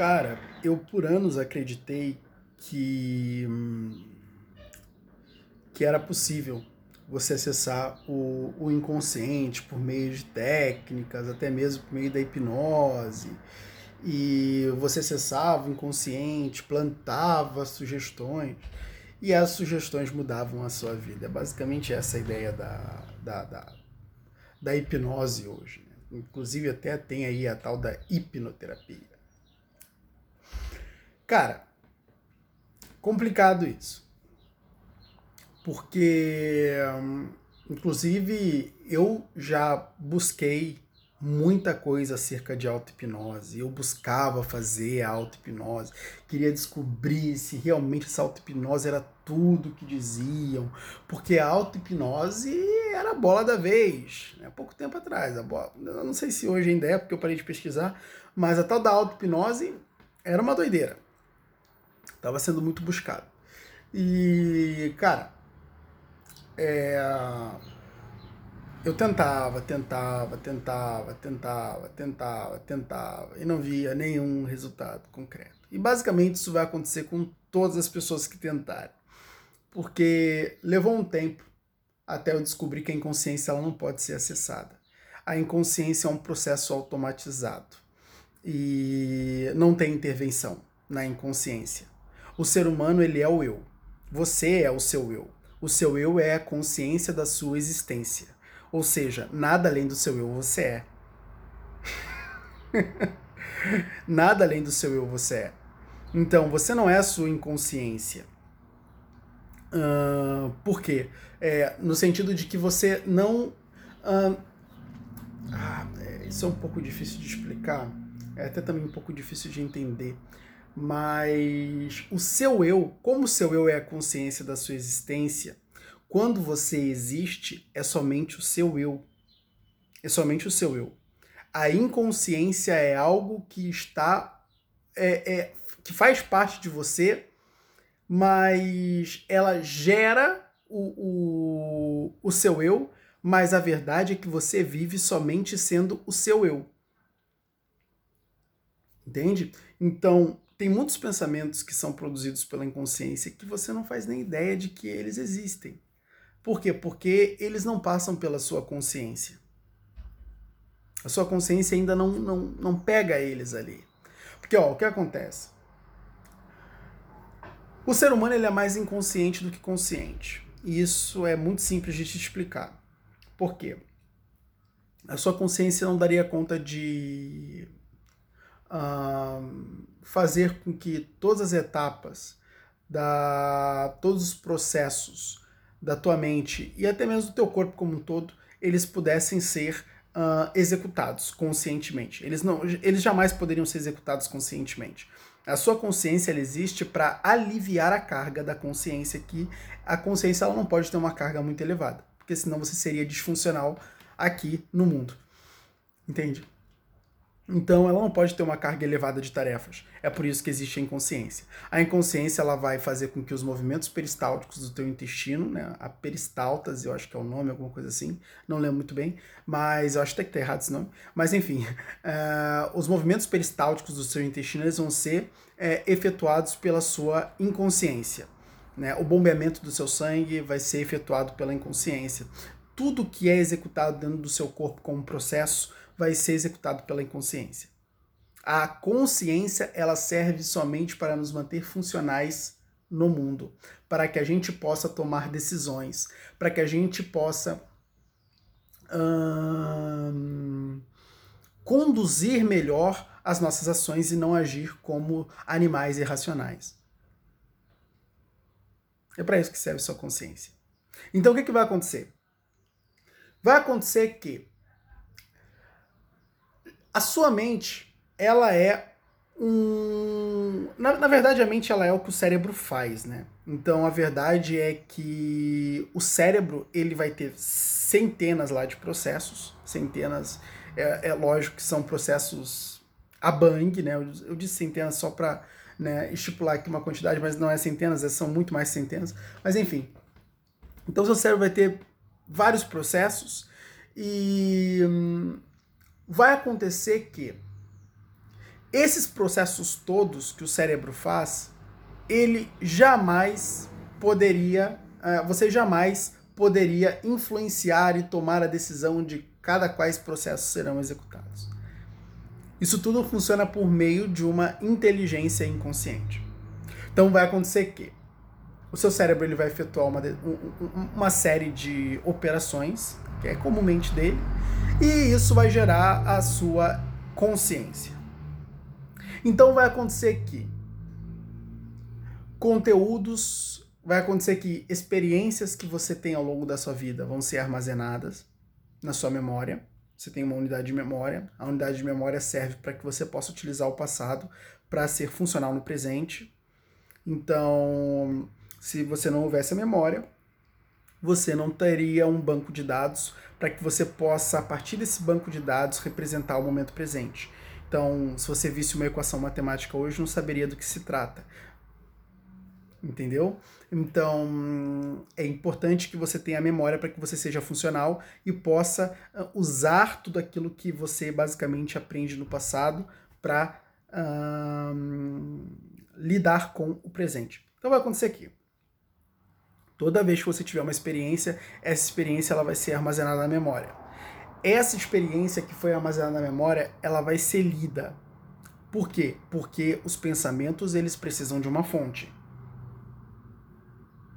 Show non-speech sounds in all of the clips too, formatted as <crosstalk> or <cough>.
Cara, eu por anos acreditei que, que era possível você acessar o, o inconsciente por meio de técnicas, até mesmo por meio da hipnose. E você acessava o inconsciente, plantava sugestões e as sugestões mudavam a sua vida. É basicamente essa a ideia da, da, da, da hipnose hoje. Né? Inclusive até tem aí a tal da hipnoterapia. Cara, complicado isso. Porque, inclusive, eu já busquei muita coisa acerca de auto-hipnose. Eu buscava fazer a auto-hipnose, queria descobrir se realmente essa auto-hipnose era tudo que diziam, porque a auto-hipnose era a bola da vez, né? pouco tempo atrás. A bola, eu não sei se hoje ainda é, porque eu parei de pesquisar, mas a tal da auto-hipnose era uma doideira. Estava sendo muito buscado. E, cara, é, eu tentava, tentava, tentava, tentava, tentava, tentava e não via nenhum resultado concreto. E basicamente isso vai acontecer com todas as pessoas que tentarem. Porque levou um tempo até eu descobrir que a inconsciência ela não pode ser acessada. A inconsciência é um processo automatizado e não tem intervenção na inconsciência. O ser humano, ele é o eu. Você é o seu eu. O seu eu é a consciência da sua existência. Ou seja, nada além do seu eu você é. <laughs> nada além do seu eu você é. Então, você não é a sua inconsciência. Uh, por quê? É, no sentido de que você não. Uh, ah, é, isso é um pouco difícil de explicar. É até também um pouco difícil de entender. Mas o seu eu, como o seu eu é a consciência da sua existência, quando você existe, é somente o seu eu. É somente o seu eu. A inconsciência é algo que está. É, é, que faz parte de você, mas ela gera o, o, o seu eu, mas a verdade é que você vive somente sendo o seu eu. Entende? Então, tem muitos pensamentos que são produzidos pela inconsciência que você não faz nem ideia de que eles existem. Por quê? Porque eles não passam pela sua consciência. A sua consciência ainda não, não, não pega eles ali. Porque, ó, o que acontece? O ser humano ele é mais inconsciente do que consciente. E isso é muito simples de te explicar. Por quê? A sua consciência não daria conta de fazer com que todas as etapas, da, todos os processos da tua mente e até mesmo do teu corpo como um todo, eles pudessem ser uh, executados conscientemente. Eles, não, eles jamais poderiam ser executados conscientemente. A sua consciência existe para aliviar a carga da consciência, que a consciência ela não pode ter uma carga muito elevada, porque senão você seria disfuncional aqui no mundo. Entende? Então ela não pode ter uma carga elevada de tarefas. É por isso que existe a inconsciência. A inconsciência ela vai fazer com que os movimentos peristálticos do teu intestino, né, a peristaltas, eu acho que é o nome, alguma coisa assim, não lembro muito bem, mas eu acho até que tá errado esse nome. Mas enfim, uh, <laughs> os movimentos peristálticos do seu intestino eles vão ser é, efetuados pela sua inconsciência. Né? O bombeamento do seu sangue vai ser efetuado pela inconsciência. Tudo que é executado dentro do seu corpo como processo vai ser executado pela inconsciência. A consciência ela serve somente para nos manter funcionais no mundo, para que a gente possa tomar decisões, para que a gente possa hum, conduzir melhor as nossas ações e não agir como animais irracionais. É para isso que serve sua consciência. Então o que, que vai acontecer? Vai acontecer que a sua mente, ela é um. Na, na, verdade, a mente ela é o que o cérebro faz, né? Então a verdade é que o cérebro ele vai ter centenas lá de processos, centenas. É, é lógico que são processos a bang, né? Eu, eu disse centenas só para né, estipular aqui uma quantidade, mas não é centenas, são muito mais centenas. Mas enfim. Então seu cérebro vai ter vários processos e hum, vai acontecer que Esses processos todos que o cérebro faz, ele jamais poderia, uh, você jamais poderia influenciar e tomar a decisão de cada quais processos serão executados. Isso tudo funciona por meio de uma inteligência inconsciente. Então vai acontecer que o seu cérebro ele vai efetuar uma, uma série de operações, que é comumente dele, e isso vai gerar a sua consciência. Então vai acontecer que conteúdos, vai acontecer que experiências que você tem ao longo da sua vida vão ser armazenadas na sua memória. Você tem uma unidade de memória. A unidade de memória serve para que você possa utilizar o passado para ser funcional no presente. Então, se você não houvesse a memória, você não teria um banco de dados para que você possa, a partir desse banco de dados, representar o momento presente. Então, se você visse uma equação matemática hoje, não saberia do que se trata. Entendeu? Então, é importante que você tenha a memória para que você seja funcional e possa ah, usar tudo aquilo que você basicamente aprende no passado para lidar com o presente. Então, vai acontecer aqui. Toda vez que você tiver uma experiência, essa experiência ela vai ser armazenada na memória essa experiência que foi armazenada na memória, ela vai ser lida. Por quê? Porque os pensamentos eles precisam de uma fonte.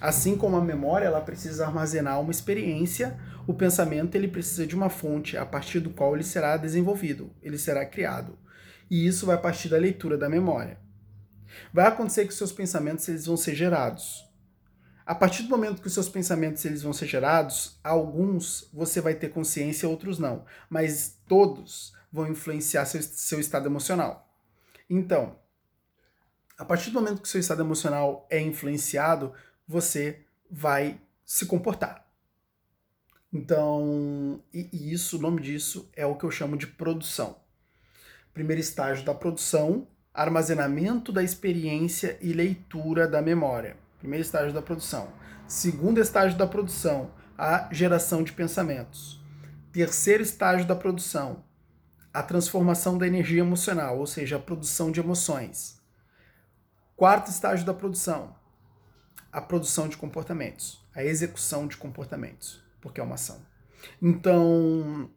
Assim como a memória ela precisa armazenar uma experiência, o pensamento ele precisa de uma fonte a partir do qual ele será desenvolvido, ele será criado. E isso vai partir da leitura da memória. Vai acontecer que seus pensamentos eles vão ser gerados. A partir do momento que os seus pensamentos eles vão ser gerados, alguns você vai ter consciência, outros não. Mas todos vão influenciar seu, seu estado emocional. Então, a partir do momento que seu estado emocional é influenciado, você vai se comportar. Então, e, e isso, o nome disso é o que eu chamo de produção. Primeiro estágio da produção, armazenamento da experiência e leitura da memória. Primeiro estágio da produção. Segundo estágio da produção, a geração de pensamentos. Terceiro estágio da produção, a transformação da energia emocional, ou seja, a produção de emoções. Quarto estágio da produção, a produção de comportamentos, a execução de comportamentos, porque é uma ação. Então,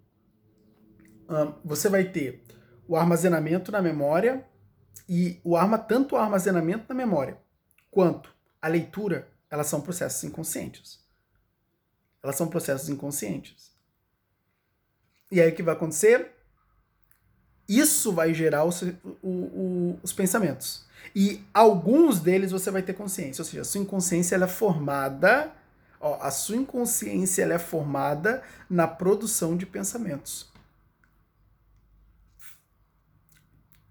você vai ter o armazenamento na memória e o arma tanto o armazenamento na memória quanto a leitura, elas são processos inconscientes. Elas são processos inconscientes. E aí o que vai acontecer? Isso vai gerar o, o, o, os pensamentos. E alguns deles você vai ter consciência. Ou seja, a sua inconsciência ela é formada. Ó, a sua inconsciência ela é formada na produção de pensamentos.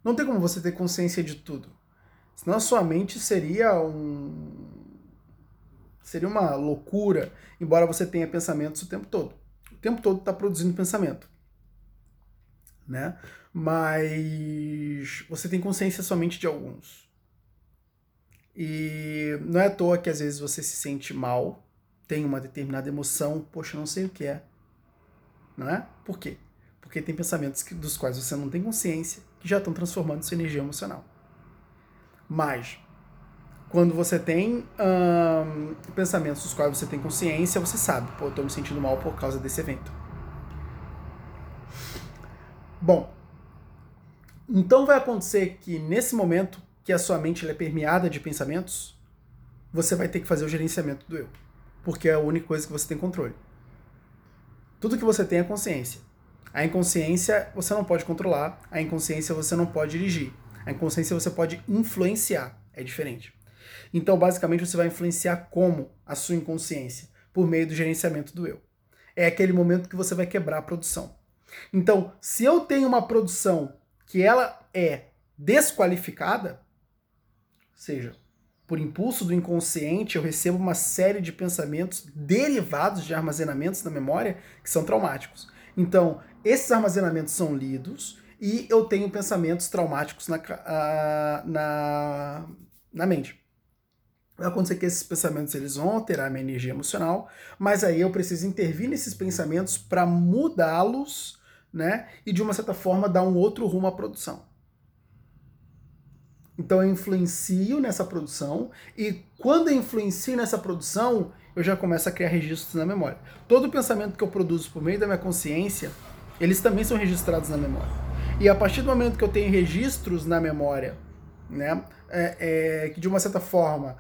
Não tem como você ter consciência de tudo. Senão a sua mente seria um. Seria uma loucura, embora você tenha pensamentos o tempo todo. O tempo todo está produzindo pensamento. Né? Mas você tem consciência somente de alguns. E não é à toa que às vezes você se sente mal, tem uma determinada emoção, poxa, não sei o que é. Não é? Por quê? Porque tem pensamentos que, dos quais você não tem consciência que já estão transformando sua energia emocional. Mas, quando você tem hum, pensamentos dos quais você tem consciência, você sabe, pô, eu tô me sentindo mal por causa desse evento. Bom, então vai acontecer que nesse momento que a sua mente é permeada de pensamentos, você vai ter que fazer o gerenciamento do eu. Porque é a única coisa que você tem controle. Tudo que você tem é consciência. A inconsciência você não pode controlar, a inconsciência você não pode dirigir. A inconsciência você pode influenciar, é diferente. Então, basicamente, você vai influenciar como a sua inconsciência? Por meio do gerenciamento do eu. É aquele momento que você vai quebrar a produção. Então, se eu tenho uma produção que ela é desqualificada, seja, por impulso do inconsciente, eu recebo uma série de pensamentos derivados de armazenamentos na memória que são traumáticos. Então, esses armazenamentos são lidos e eu tenho pensamentos traumáticos na, na, na mente. Vai acontecer que esses pensamentos eles vão alterar minha energia emocional, mas aí eu preciso intervir nesses pensamentos para mudá-los, né? E de uma certa forma dar um outro rumo à produção. Então eu influencio nessa produção e quando eu influencio nessa produção, eu já começo a criar registros na memória. Todo pensamento que eu produzo por meio da minha consciência, eles também são registrados na memória. E a partir do momento que eu tenho registros na memória, né, é, é, que de uma certa forma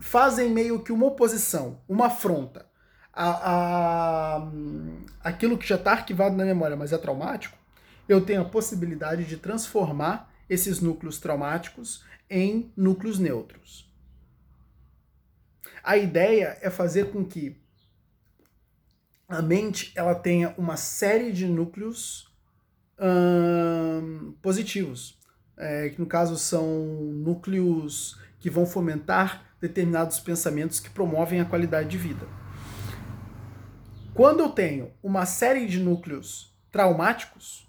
fazem meio que uma oposição, uma afronta a, a aquilo que já está arquivado na memória, mas é traumático, eu tenho a possibilidade de transformar esses núcleos traumáticos em núcleos neutros. A ideia é fazer com que a mente ela tenha uma série de núcleos hum, positivos, é, que no caso são núcleos que vão fomentar determinados pensamentos que promovem a qualidade de vida. Quando eu tenho uma série de núcleos traumáticos,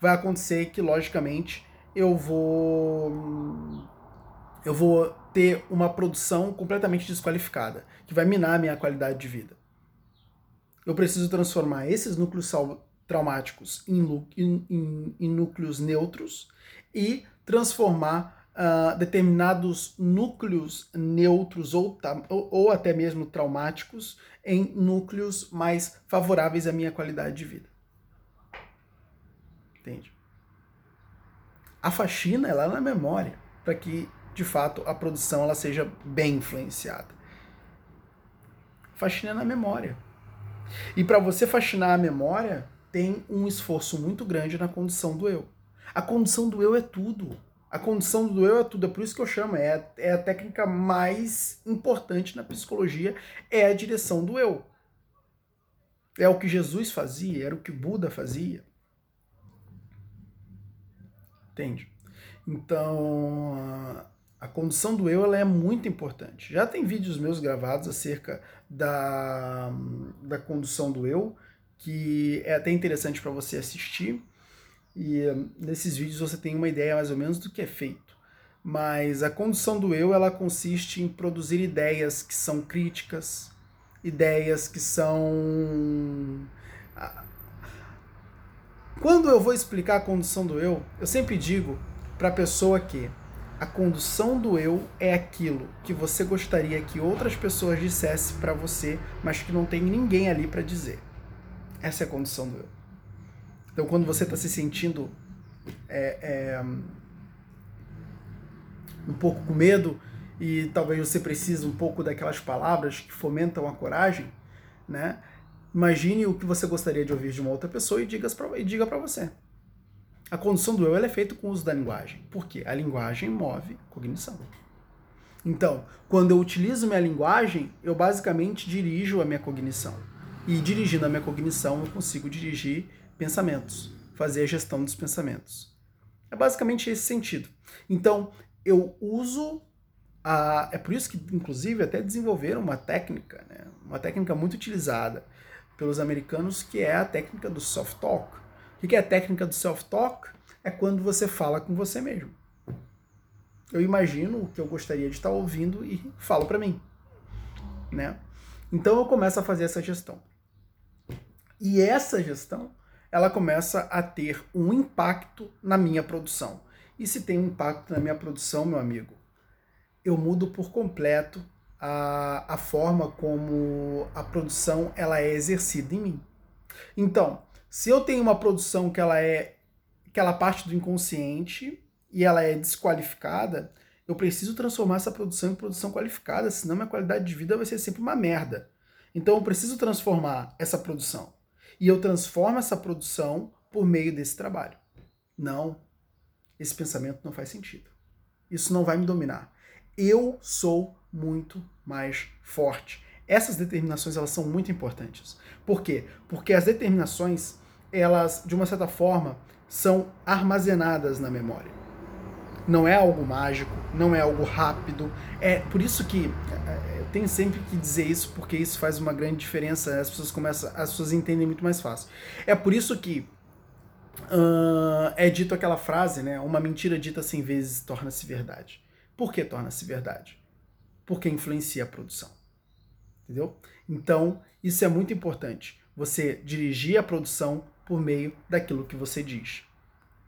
vai acontecer que, logicamente, eu vou eu vou ter uma produção completamente desqualificada, que vai minar a minha qualidade de vida. Eu preciso transformar esses núcleos traumáticos em, em, em núcleos neutros e transformar uh, determinados núcleos neutros ou, ou, ou até mesmo traumáticos em núcleos mais favoráveis à minha qualidade de vida. Entende? A faxina é na memória, para que de fato a produção ela seja bem influenciada. Faxina é na memória. E para você faxinar a memória, tem um esforço muito grande na condição do eu. A condição do eu é tudo. A condição do eu é tudo, é por isso que eu chamo, é, é a técnica mais importante na psicologia, é a direção do eu. É o que Jesus fazia, era o que Buda fazia. Entende? Então, a condição do eu ela é muito importante. Já tem vídeos meus gravados acerca da, da condução do eu, que é até interessante para você assistir. E nesses vídeos você tem uma ideia mais ou menos do que é feito. Mas a condução do eu, ela consiste em produzir ideias que são críticas, ideias que são quando eu vou explicar a condução do eu, eu sempre digo para a pessoa que a condução do eu é aquilo que você gostaria que outras pessoas dissessem para você, mas que não tem ninguém ali para dizer. Essa é a condução do eu. Então, quando você está se sentindo é, é, um pouco com medo e talvez você precise um pouco daquelas palavras que fomentam a coragem, né? Imagine o que você gostaria de ouvir de uma outra pessoa e diga para você. A condução do eu é feita com o uso da linguagem. Por quê? A linguagem move cognição. Então, quando eu utilizo minha linguagem, eu basicamente dirijo a minha cognição. E dirigindo a minha cognição, eu consigo dirigir pensamentos, fazer a gestão dos pensamentos. É basicamente esse sentido. Então, eu uso a. É por isso que, inclusive, até desenvolveram uma técnica, né? uma técnica muito utilizada pelos americanos, que é a técnica do soft talk. O que é a técnica do self talk? É quando você fala com você mesmo. Eu imagino o que eu gostaria de estar ouvindo e falo para mim, né? Então eu começo a fazer essa gestão. E essa gestão ela começa a ter um impacto na minha produção. E se tem um impacto na minha produção, meu amigo, eu mudo por completo a, a forma como a produção ela é exercida em mim. Então, se eu tenho uma produção que ela é aquela parte do inconsciente e ela é desqualificada, eu preciso transformar essa produção em produção qualificada, senão minha qualidade de vida vai ser sempre uma merda. Então eu preciso transformar essa produção e eu transformo essa produção por meio desse trabalho. Não, esse pensamento não faz sentido. Isso não vai me dominar. Eu sou muito mais forte. Essas determinações elas são muito importantes. Por quê? Porque as determinações, elas de uma certa forma são armazenadas na memória. Não é algo mágico, não é algo rápido. É por isso que é, eu tenho sempre que dizer isso, porque isso faz uma grande diferença. As pessoas começam, as pessoas entendem muito mais fácil. É por isso que uh, é dito aquela frase, né? Uma mentira dita cem vezes torna-se verdade. Por que torna-se verdade? Porque influencia a produção. Entendeu? Então, isso é muito importante. Você dirigir a produção por meio daquilo que você diz.